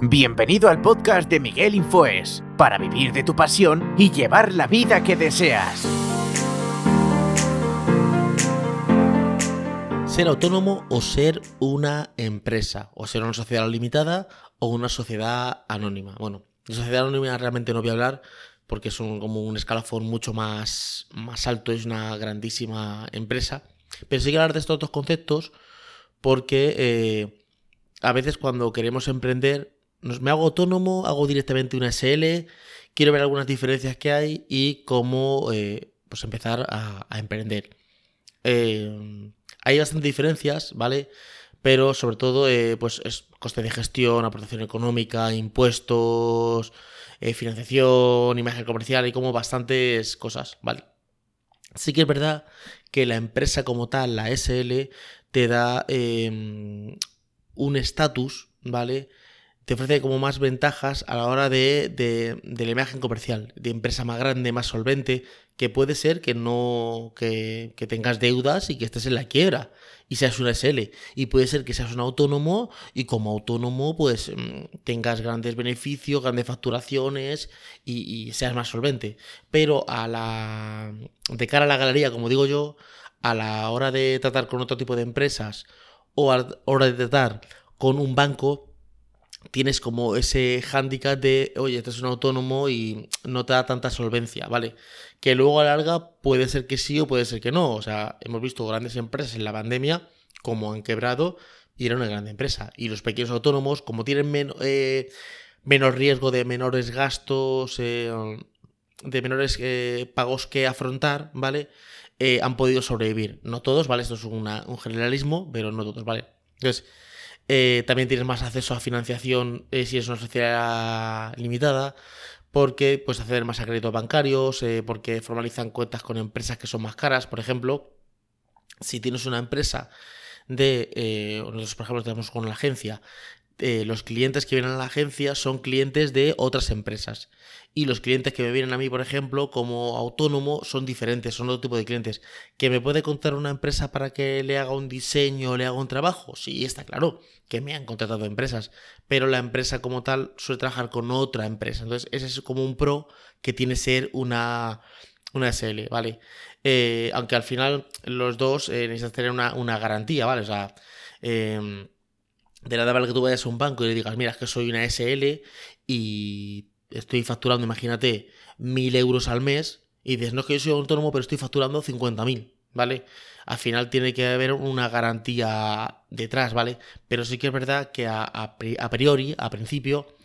Bienvenido al podcast de Miguel Infoes, para vivir de tu pasión y llevar la vida que deseas. Ser autónomo o ser una empresa, o ser una sociedad limitada o una sociedad anónima. Bueno, de sociedad anónima realmente no voy a hablar porque es como un escalafón mucho más, más alto, es una grandísima empresa. Pero sí que hablar de estos dos conceptos porque eh, a veces cuando queremos emprender me hago autónomo, hago directamente una SL, quiero ver algunas diferencias que hay y cómo eh, pues empezar a, emprender. Eh, hay bastantes diferencias, ¿vale? Pero sobre todo, pues es coste de gestión, aportación económica, impuestos, financiación, imagen comercial y como bastantes cosas, ¿vale? Sí que es verdad que la empresa como tal, la SL, te da un estatus, ¿vale? te ofrece como más ventajas a la hora de, de, la imagen comercial, de empresa más grande, más solvente, que puede ser que no que, tengas deudas y que estés en la quiebra y seas una SL. Y puede ser que seas un autónomo y como autónomo pues mm, tengas grandes beneficios, grandes facturaciones y, seas más solvente. Pero a la de cara a la galería, como digo yo, a la hora de tratar con otro tipo de empresas o a la hora de tratar con un banco, tienes como ese hándicap de, oye, este es un autónomo y no te da tanta solvencia, ¿vale? Que luego a la larga puede ser que sí o puede ser que no. O sea, hemos visto grandes empresas en la pandemia como han quebrado y era una gran empresa. Y los pequeños autónomos, como tienen eh, menos riesgo de menores gastos, eh, de menores eh, pagos que afrontar, ¿vale? Han podido sobrevivir. No todos, ¿vale? Esto es un generalismo, pero no todos, ¿vale? Entonces, eh, también tienes más acceso a financiación eh, si es una sociedad limitada, porque puedes acceder más a créditos bancarios, eh, porque formalizan cuentas con empresas que son más caras. Por ejemplo, si tienes una empresa de, nosotros por ejemplo tenemos con la agencia, los clientes que vienen a la agencia son clientes de otras empresas. Y los clientes que me vienen a mí, por ejemplo, como autónomo, son diferentes, son otro tipo de clientes. ¿Que me puede contar una empresa para que le haga un diseño, le haga un trabajo? Sí, está claro, que me han contratado empresas. Pero la empresa como tal suele trabajar con otra empresa. Entonces, ese es como un pro que tiene ser una, una SL, ¿vale? Eh, aunque al final los dos eh, necesitan tener una, garantía, ¿vale? O sea, em, de nada vale que tú vayas a un banco y le digas, mira, es que soy una SL y estoy facturando, imagínate, mil euros al mes y dices, no es que yo soy autónomo, pero estoy facturando 50.000, ¿vale? Al final tiene que haber una garantía detrás, ¿vale? Pero sí que es verdad que a, priori, a principio,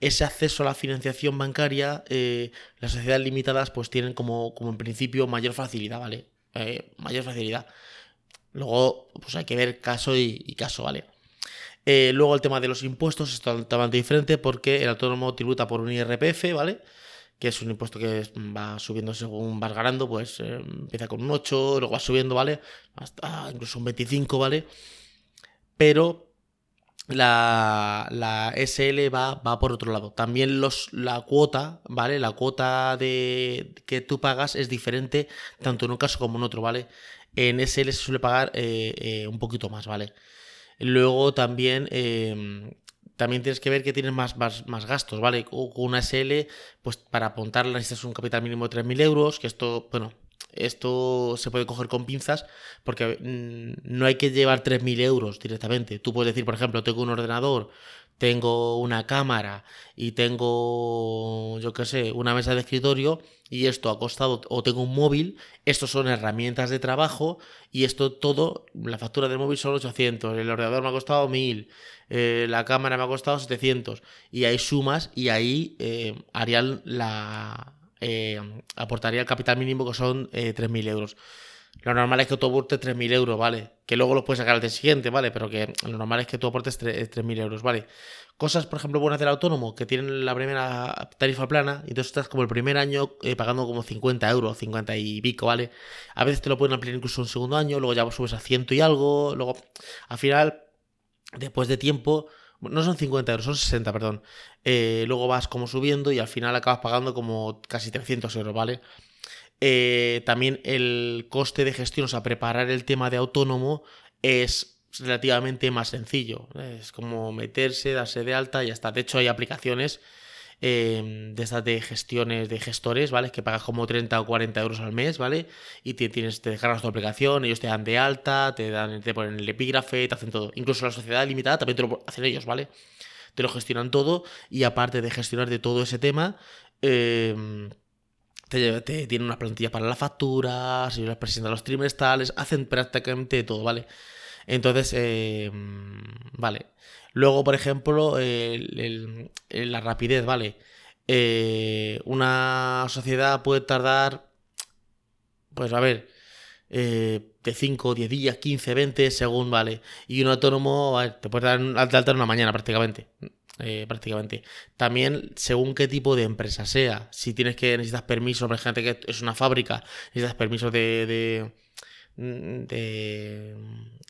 ese acceso a la financiación bancaria, eh, las sociedades limitadas pues tienen como, como en principio mayor facilidad, ¿vale? Eh, mayor facilidad. Luego, pues hay que ver caso y caso, ¿vale? Eh, luego el tema de los impuestos es totalmente diferente porque el autónomo tributa por un IRPF, ¿vale? Que es un impuesto que va subiendo según vas ganando, pues eh, empieza con un 8, luego va subiendo, ¿vale? Hasta incluso un 25, ¿vale? Pero la, la SL va, va, por otro lado. También los, la cuota, ¿vale? La cuota de, que tú pagas es diferente tanto en un caso como en otro, ¿vale? En SL se suele pagar eh, un poquito más, ¿vale? Luego también, em, también tienes que ver que tienes más, más, gastos, ¿vale? Con una SL, pues para apuntarla necesitas un capital mínimo de 3.000 euros, que esto, bueno, esto se puede coger con pinzas porque mm, no hay que llevar 3.000 euros directamente. Tú puedes decir, por ejemplo, tengo un ordenador, tengo una cámara y tengo, yo qué sé, una mesa de escritorio y esto ha costado, o tengo un móvil, estos son herramientas de trabajo y esto todo, la factura del móvil son 800, el ordenador me ha costado 1000, eh, la cámara me ha costado 700 y hay sumas y ahí eh, la... Eh, aportaría el capital mínimo que son 3.000 euros. Lo normal es que tú aportes 3.000 euros, ¿vale? Que luego los puedes sacar al día siguiente, ¿vale? Pero que lo normal es que tú aportes 3.000 euros, ¿vale? Cosas, por ejemplo, buenas del autónomo, que tienen la primera tarifa plana, y entonces estás como el primer año eh, pagando como 50 euros, 50 y pico, ¿vale? A veces te lo pueden ampliar incluso un segundo año, luego ya subes a ciento y algo, luego, al final, después de tiempo, no son 50 euros, son 60, perdón. Eh, luego vas como subiendo y al final acabas pagando como casi 300 euros, ¿vale? Eh, también el coste de gestión, o sea, preparar el tema de autónomo es relativamente más sencillo. Es como meterse, darse de alta y ya está. De hecho, hay aplicaciones eh, de estas de gestiones de gestores, ¿vale? Que pagas como 30 o 40 euros al mes, ¿vale? Y te, tienes, te descargas tu aplicación, ellos te dan de alta, te, dan, te ponen el epígrafe, te hacen todo. Incluso la sociedad limitada también te lo hacen ellos, ¿vale? Te lo gestionan todo y aparte de gestionar de todo ese tema, eh, te, tienen unas plantillas para las facturas, ellos les presentan los trimestrales, hacen prácticamente todo, ¿vale? Entonces, eh, vale. Luego, por ejemplo, la rapidez, ¿vale? Eh, una sociedad puede tardar, pues a ver, eh, de 5, 10 días, 15, 20, según, ¿vale? Y un autónomo, te puede dar de alta una mañana prácticamente. Prácticamente. También según qué tipo de empresa sea. Si tienes que necesitas permiso, por ejemplo, que es una fábrica, necesitas permiso de Mm, de,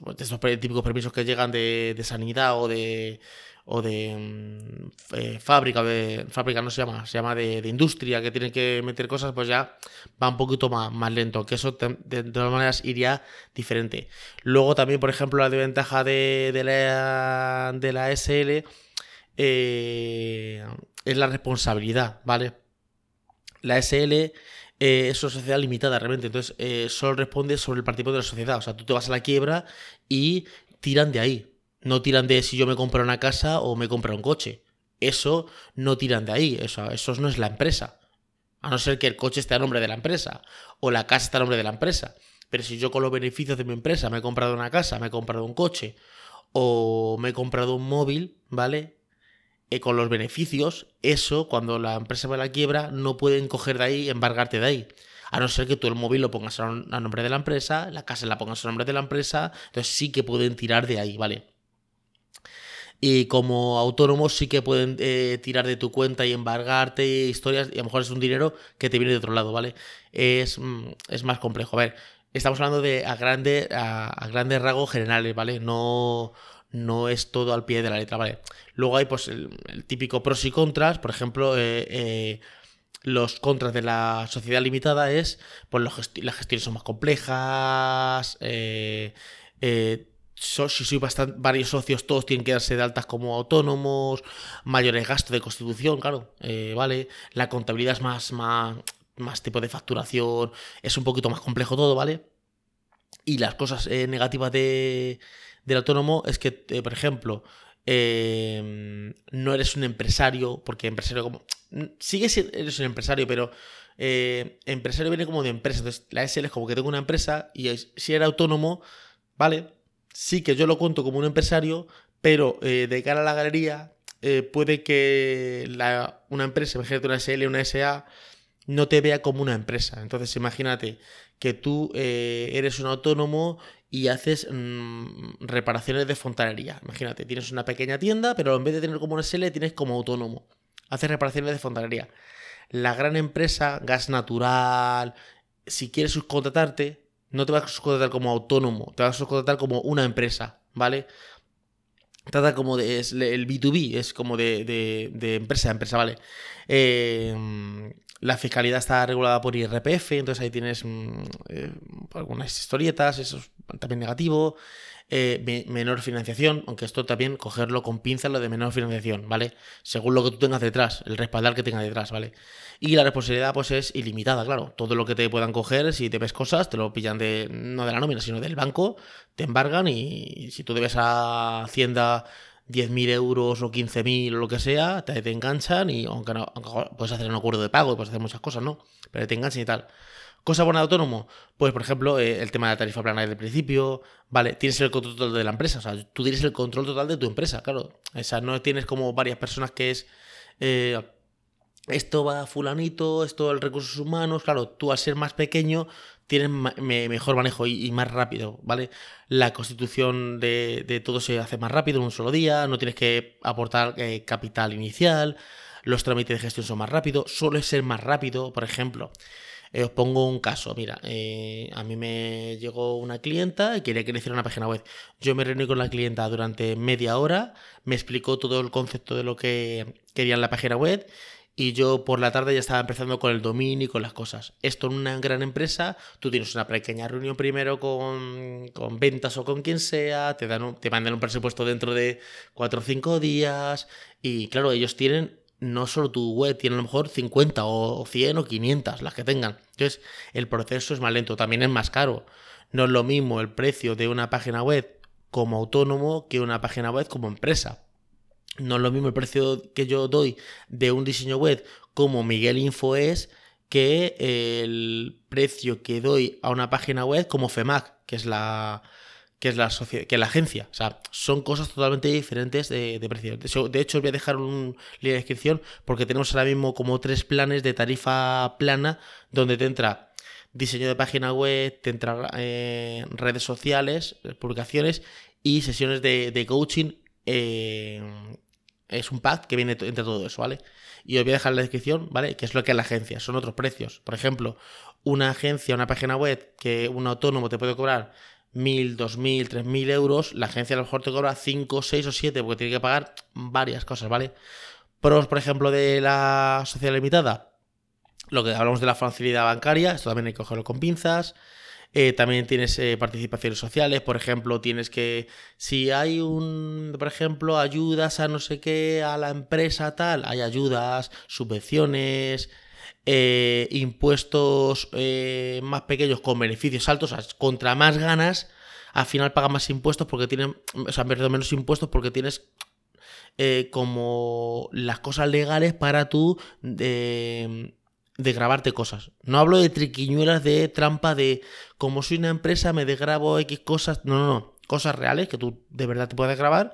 pues, de esos típicos permisos que llegan de, sanidad o de o de mm, eh, fábrica, de fábrica no se llama, se llama de, industria, que tienen que meter cosas, pues ya va un poquito más, más lento, que eso de, todas maneras iría diferente. Luego también, por ejemplo, la desventaja de, de, la, de la SL eh, es la responsabilidad, ¿vale? La SL eh, es una sociedad limitada realmente. Entonces, eh, solo responde sobre el partido de la sociedad. O sea, tú te vas a la quiebra y tiran de ahí. No tiran de si yo me compro una casa o me compro un coche. Eso no tiran de ahí. Eso, eso no es la empresa. A no ser que el coche esté a nombre de la empresa o la casa esté a nombre de la empresa. Pero si yo con los beneficios de mi empresa me he comprado una casa, me he comprado un coche o me he comprado un móvil, ¿vale? Eh, con los beneficios, eso, cuando la empresa va a la quiebra, no pueden coger de ahí, embargarte de ahí. A no ser que tú el móvil lo pongas a, nombre de la empresa, la casa la pongas a nombre de la empresa, entonces sí que pueden tirar de ahí, ¿vale? Y como autónomos sí que pueden eh, tirar de tu cuenta y embargarte historias, y a lo mejor es un dinero que te viene de otro lado, ¿vale? Es, mm, es más complejo. A ver, estamos hablando de a, grande, a grandes rasgos generales, ¿vale? No, no es todo al pie de la letra, ¿vale? Luego hay pues el, típico pros y contras, por ejemplo, eh, eh, los contras de la sociedad limitada es, pues las gestiones son más complejas, eh, si soy bastante, varios socios, todos tienen que darse de altas como autónomos, mayores gastos de constitución, claro, ¿vale? La contabilidad es más, más, más tipo de facturación, es un poquito más complejo todo, ¿vale? Y las cosas negativas de del autónomo es que, eh, por ejemplo, em, no eres un empresario, porque empresario como... Sigue siendo eres un empresario, pero eh, empresario viene como de empresa. Entonces, la SL es como que tengo una empresa y si era autónomo, ¿vale? Sí que yo lo cuento como un empresario, pero eh, de cara a la galería puede que una empresa, imagínate una SL, una SA, no te vea como una empresa. Entonces, imagínate que tú eres un autónomo y haces mm, reparaciones de fontanería. Imagínate, tienes una pequeña tienda, pero en vez de tener como un SL, tienes como autónomo. Haces reparaciones de fontanería. La gran empresa, gas natural, si quieres subcontratarte, no te vas a subcontratar como autónomo, te vas a subcontratar como una empresa, ¿vale? Trata como de. Es el B2B, es como de, de, de empresa a empresa, ¿vale? Eh, la fiscalidad está regulada por IRPF, entonces ahí tienes mm, eh, algunas historietas, eso es también negativo. Eh, menor financiación, aunque esto también cogerlo con pinzas lo de menor financiación, ¿vale? Según lo que tú tengas detrás, el respaldar que tengas detrás, ¿vale? Y la responsabilidad pues es ilimitada, claro. Todo lo que te puedan coger, si te ves cosas, te lo pillan de, no de la nómina, sino del banco, te embargan y si tú debes a Hacienda 10.000 euros o 15.000 o lo que sea, te, enganchan y aunque, no, puedes hacer un acuerdo de pago puedes hacer muchas cosas, ¿no? Pero te enganchan y tal. Cosa buena de autónomo, pues por ejemplo, eh, el tema de la tarifa plana desde el principio, vale, tienes el control total de la empresa, o sea, tú tienes el control total de tu empresa, claro. O sea, no tienes como varias personas que es... Eh, esto va fulanito, esto el recursos humanos, claro, tú al ser más pequeño tienes mejor manejo y, más rápido, ¿vale? La constitución de, todo se hace más rápido en un solo día, no tienes que aportar eh, capital inicial, los trámites de gestión son más rápidos, suele ser más rápido, por ejemplo. Eh, os pongo un caso, mira, eh, a mí me llegó una clienta y quería que le hiciera una página web. Yo me reuní con la clienta durante media hora, me explicó todo el concepto de lo que quería en la página web y yo por la tarde ya estaba empezando con el dominio y con las cosas. Esto en una gran empresa, tú tienes una pequeña reunión primero con, con ventas o con quien sea, te, dan te mandan un presupuesto dentro de 4 o 5 días y claro, ellos tienen no solo tu web, tienen a lo mejor 50 o 100 o 500, las que tengan. Entonces, el proceso es más lento, también es más caro. No es lo mismo el precio de una página web como autónomo que una página web como empresa. No es lo mismo el precio que yo doy de un diseño web como Miguel Info es que el precio que doy a una página web como FEMAC, que es la, que es la, que la agencia. O sea, son cosas totalmente diferentes de, de precio. De hecho, os voy a dejar un link de descripción porque tenemos ahora mismo como tres planes de tarifa plana donde te entra diseño de página web, te entra eh, redes sociales, publicaciones y sesiones de, coaching eh, es un pack que viene entre todo eso, ¿vale? Y os voy a dejar en la descripción, ¿vale? Que es lo que es la agencia, son otros precios. Por ejemplo, una agencia, una página web que un autónomo te puede cobrar 1.000, 2.000, 3.000 euros, la agencia a lo mejor te cobra 5, 6 o 7 porque tiene que pagar varias cosas, ¿vale? Pros, por ejemplo, de la sociedad limitada, lo que hablamos de la facilidad bancaria, esto también hay que cogerlo con pinzas. Eh, también tienes eh, participaciones sociales, por ejemplo, tienes que, si hay un, por ejemplo, ayudas a no sé qué, a la empresa tal, hay ayudas, subvenciones, eh, impuestos más pequeños con beneficios altos, o sea, contra más ganas, al final pagas más impuestos porque tienen, o sea, menos impuestos porque tienes como las cosas legales para tú de grabarte cosas. No hablo de triquiñuelas de trampa de como soy una empresa me desgrabo X cosas. No, no, no. Cosas reales que tú de verdad te puedes grabar,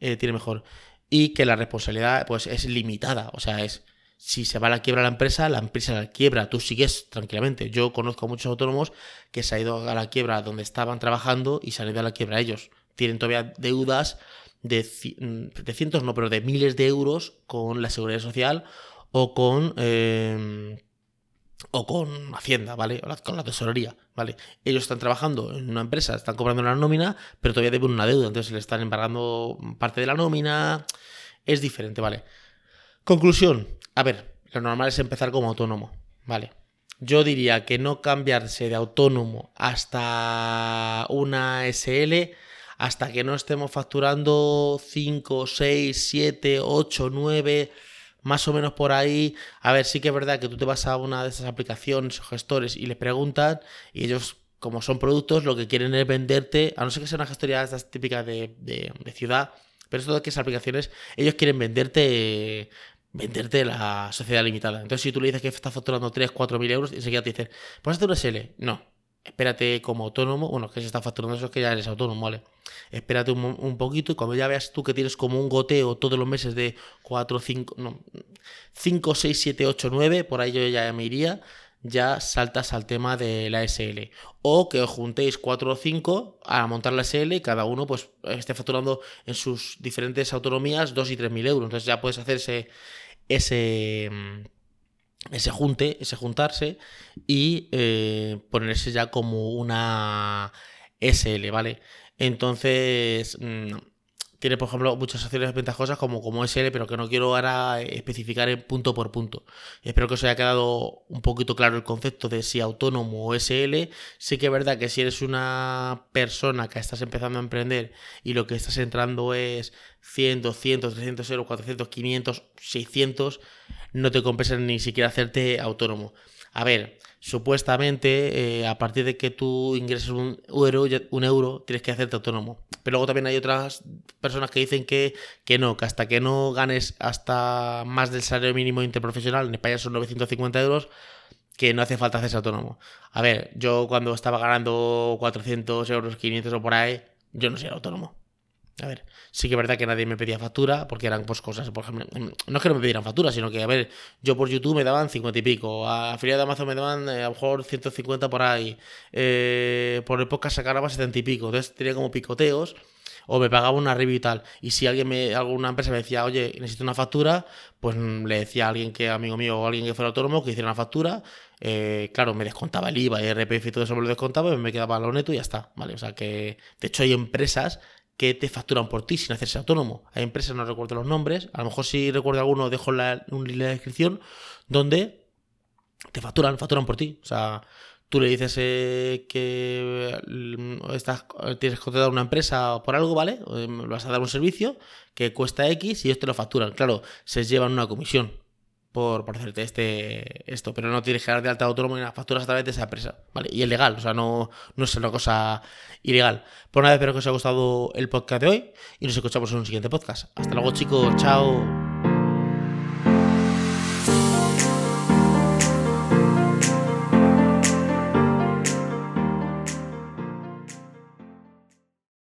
eh, tiene mejor. Y que la responsabilidad pues es limitada. O sea, es si se va a la quiebra la empresa, la empresa la quiebra, tú sigues tranquilamente. Yo conozco a muchos autónomos que se han ido a la quiebra donde estaban trabajando y se han ido a la quiebra ellos. Tienen todavía deudas de, de cientos, no, pero de miles de euros con la seguridad social o con... Em, o con Hacienda, ¿vale? O con la tesorería, ¿vale? Ellos están trabajando en una empresa, están cobrando una nómina, pero todavía deben una deuda, entonces le están embargando parte de la nómina. Es diferente, ¿vale? Conclusión. A ver, lo normal es empezar como autónomo, ¿vale? Yo diría que no cambiarse de autónomo hasta una SL hasta que no estemos facturando 5, 6, 7, 8, 9 más o menos por ahí. A ver, sí que es verdad que tú te vas a una de esas aplicaciones o gestores y les preguntan y ellos, como son productos, lo que quieren es venderte, a no ser que sea una gestoría estas típicas de, de, ciudad, pero esto que esas aplicaciones, ellos quieren venderte venderte la sociedad limitada. Entonces, si tú le dices que estás facturando 3, 4 mil euros, enseguida te dicen, ¿puedes hacer una SL? No espérate como autónomo, bueno, que se está facturando eso es que ya eres autónomo, ¿vale? Espérate un, poquito y cuando ya veas tú que tienes como un goteo todos los meses de 4, 5, no, 5, 6, 7, 8, 9, por ahí yo ya me iría, ya saltas al tema de la SL. O que os juntéis 4 o 5 a montar la SL y cada uno pues esté facturando en sus diferentes autonomías 2 y 3 mil euros. Entonces ya puedes hacer ese, ese ese junte, ese juntarse y eh, ponerse ya como una SL, ¿vale? Entonces, mm, tiene, por ejemplo, muchas acciones ventajosas como, como SL, pero que no quiero ahora especificar en punto por punto. Espero que os haya quedado un poquito claro el concepto de si autónomo o SL. Sí que es verdad que si eres una persona que estás empezando a emprender y lo que estás entrando es 100, 200, 300 euros, 400, 500, 600, no te compensa ni siquiera hacerte autónomo. A ver, supuestamente eh, a partir de que tú ingreses un euro, un euro, tienes que hacerte autónomo. Pero luego también hay otras personas que dicen que, que no, que hasta que no ganes hasta más del salario mínimo interprofesional, en España son 950 euros, que no hace falta hacerse autónomo. A ver, yo cuando estaba ganando 400 euros, 500 o por ahí, yo no soy autónomo. A ver, sí que es verdad que nadie me pedía factura, porque eran pues cosas, por ejemplo, no es que no me pidieran factura, sino que, a ver, yo por YouTube me daban 50 y pico, a afiliado de Amazon me daban eh, a lo mejor 150 por ahí, eh, por el podcast sacaba 70 y pico, entonces tenía como picoteos, o me pagaba una review y tal, y si alguien me, alguna empresa me decía, oye, necesito una factura, pues le decía a alguien que, amigo mío, o alguien que fuera autónomo, que hiciera una factura, eh, claro, me descontaba el IVA, el RPF y todo eso me lo descontaba, y me quedaba lo neto y ya está, ¿vale? O sea que, de hecho hay empresas que te facturan por ti sin hacerse autónomo. Hay empresas, no recuerdo los nombres, a lo mejor si recuerdo alguno, dejo un link en la descripción, donde te facturan, facturan por ti. O sea, tú le dices eh, que mm, estás, tienes que contratar una empresa por algo, ¿vale? Vas a dar un servicio que cuesta X y ellos te lo facturan. Claro, se llevan una comisión por, por hacerte este, esto, pero no tienes que dar de alta autónomo ni las facturas a través de esa empresa, ¿vale? Y es legal, o sea, no, no es una cosa ilegal. Por una vez espero que os haya gustado el podcast de hoy y nos escuchamos en un siguiente podcast. Hasta luego chicos, chao.